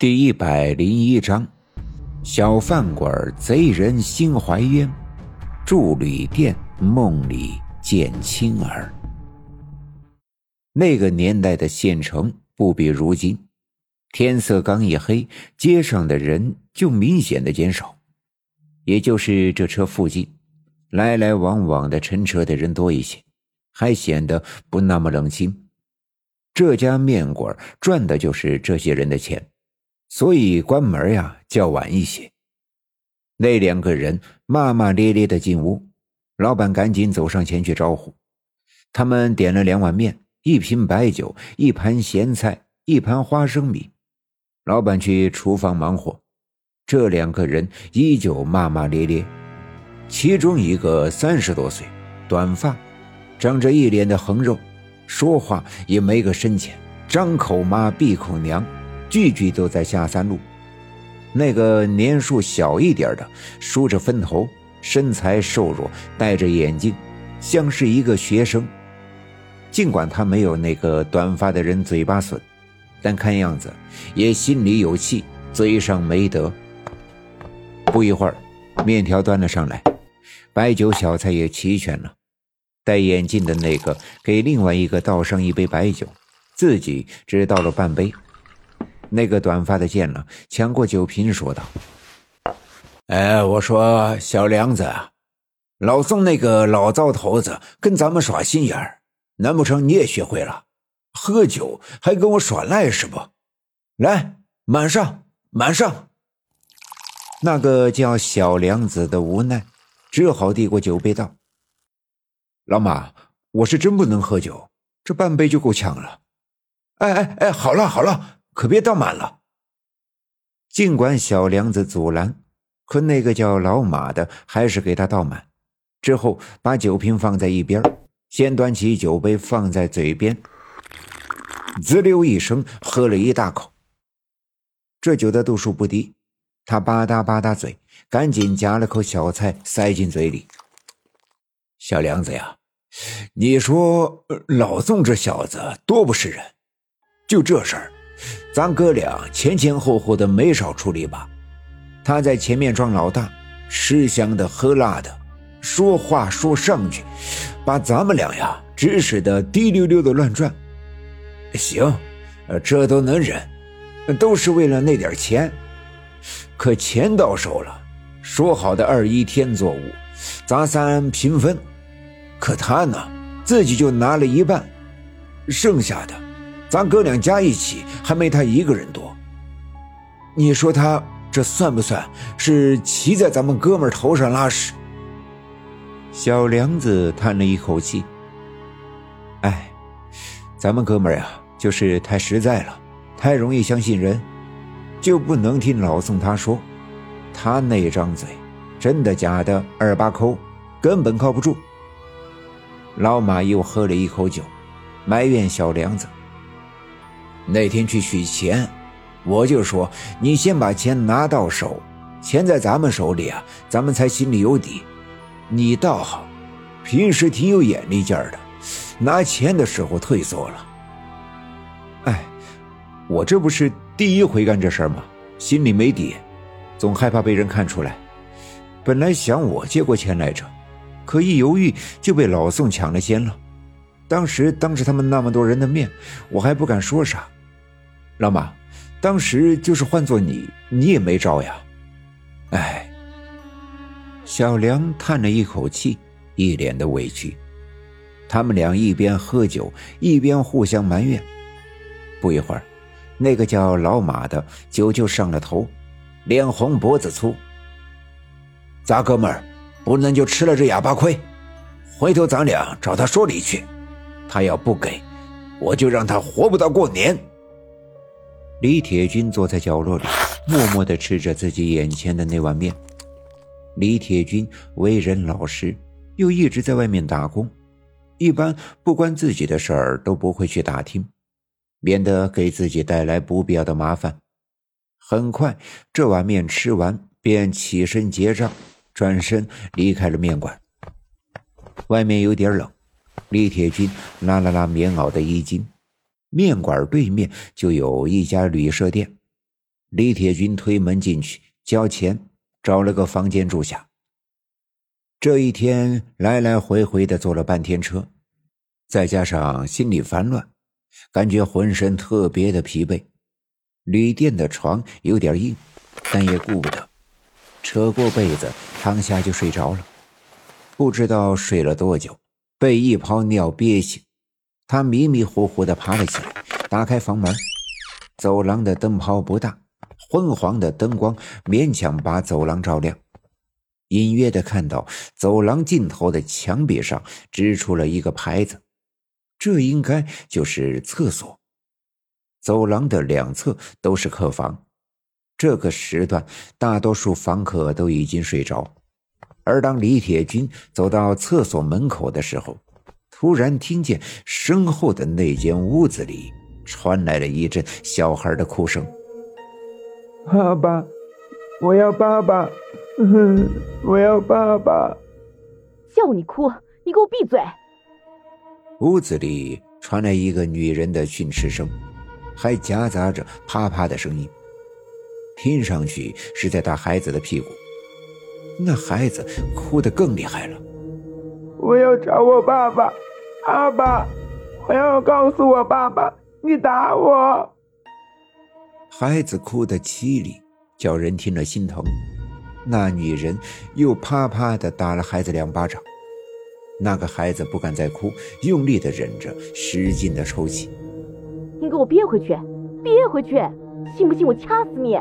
第一百零一章：小饭馆贼人心怀冤，住旅店梦里见青儿。那个年代的县城不比如今，天色刚一黑，街上的人就明显的减少，也就是这车附近来来往往的乘车的人多一些，还显得不那么冷清。这家面馆赚的就是这些人的钱。所以关门呀较晚一些。那两个人骂骂咧咧的进屋，老板赶紧走上前去招呼。他们点了两碗面、一瓶白酒、一盘咸菜、一盘花生米。老板去厨房忙活，这两个人依旧骂骂咧咧。其中一个三十多岁，短发，长着一脸的横肉，说话也没个深浅，张口妈闭口娘。句句都在下三路。那个年数小一点的，梳着分头，身材瘦弱，戴着眼镜，像是一个学生。尽管他没有那个短发的人嘴巴损，但看样子也心里有气，嘴上没德。不一会儿，面条端了上来，白酒小菜也齐全了。戴眼镜的那个给另外一个倒上一杯白酒，自己只倒了半杯。那个短发的见了，抢过酒瓶，说道：“哎，我说小梁子，老宋那个老糟头子跟咱们耍心眼儿，难不成你也学会了？喝酒还跟我耍赖是不？来，满上，满上。”那个叫小梁子的无奈，只好递过酒杯道：“老马，我是真不能喝酒，这半杯就够呛了。”哎哎哎，好了好了。可别倒满了。尽管小梁子阻拦，可那个叫老马的还是给他倒满，之后把酒瓶放在一边，先端起酒杯放在嘴边，滋溜一声喝了一大口。这酒的度数不低，他吧嗒吧嗒嘴，赶紧夹了口小菜塞进嘴里。小梁子呀，你说老宋这小子多不是人，就这事儿。咱哥俩前前后后的没少出力吧？他在前面装老大，吃香的喝辣的，说话说上去，把咱们俩呀指使的滴溜溜的乱转。行，这都能忍，都是为了那点钱。可钱到手了，说好的二一天作五，咱三平分，可他呢，自己就拿了一半，剩下的。咱哥俩加一起还没他一个人多，你说他这算不算是骑在咱们哥们头上拉屎？小梁子叹了一口气：“哎，咱们哥们呀，就是太实在了，太容易相信人，就不能听老宋他说，他那张嘴，真的假的二八抠，根本靠不住。”老马又喝了一口酒，埋怨小梁子。那天去取钱，我就说你先把钱拿到手，钱在咱们手里啊，咱们才心里有底。你倒好，平时挺有眼力劲儿的，拿钱的时候退缩了。哎，我这不是第一回干这事儿吗？心里没底，总害怕被人看出来。本来想我借过钱来着，可一犹豫就被老宋抢了先了。当时当着他们那么多人的面，我还不敢说啥。老马，当时就是换做你，你也没招呀。哎，小梁叹了一口气，一脸的委屈。他们俩一边喝酒，一边互相埋怨。不一会儿，那个叫老马的酒就上了头，脸红脖子粗。咱哥们儿不能就吃了这哑巴亏，回头咱俩找他说理去。他要不给，我就让他活不到过年。李铁军坐在角落里，默默地吃着自己眼前的那碗面。李铁军为人老实，又一直在外面打工，一般不关自己的事儿都不会去打听，免得给自己带来不必要的麻烦。很快，这碗面吃完，便起身结账，转身离开了面馆。外面有点冷，李铁军拉了拉棉袄的衣襟。面馆对面就有一家旅社店，李铁军推门进去，交钱，找了个房间住下。这一天来来回回的坐了半天车，再加上心里烦乱，感觉浑身特别的疲惫。旅店的床有点硬，但也顾不得，扯过被子躺下就睡着了。不知道睡了多久，被一泡尿憋醒，他迷迷糊糊的爬了起来，打开房门。走廊的灯泡不大，昏黄的灯光勉强把走廊照亮。隐约的看到走廊尽头的墙壁上支出了一个牌子，这应该就是厕所。走廊的两侧都是客房，这个时段大多数房客都已经睡着。而当李铁军走到厕所门口的时候，突然听见身后的那间屋子里传来了一阵小孩的哭声：“爸爸，我要爸爸。”我要爸爸！叫你哭，你给我闭嘴！屋子里传来一个女人的训斥声，还夹杂着啪啪的声音，听上去是在打孩子的屁股。那孩子哭得更厉害了。我要找我爸爸，爸爸！我要告诉我爸爸，你打我！孩子哭得凄厉，叫人听了心疼。那女人又啪啪的打了孩子两巴掌，那个孩子不敢再哭，用力的忍着，使劲的抽泣。你给我憋回去，憋回去，信不信我掐死你！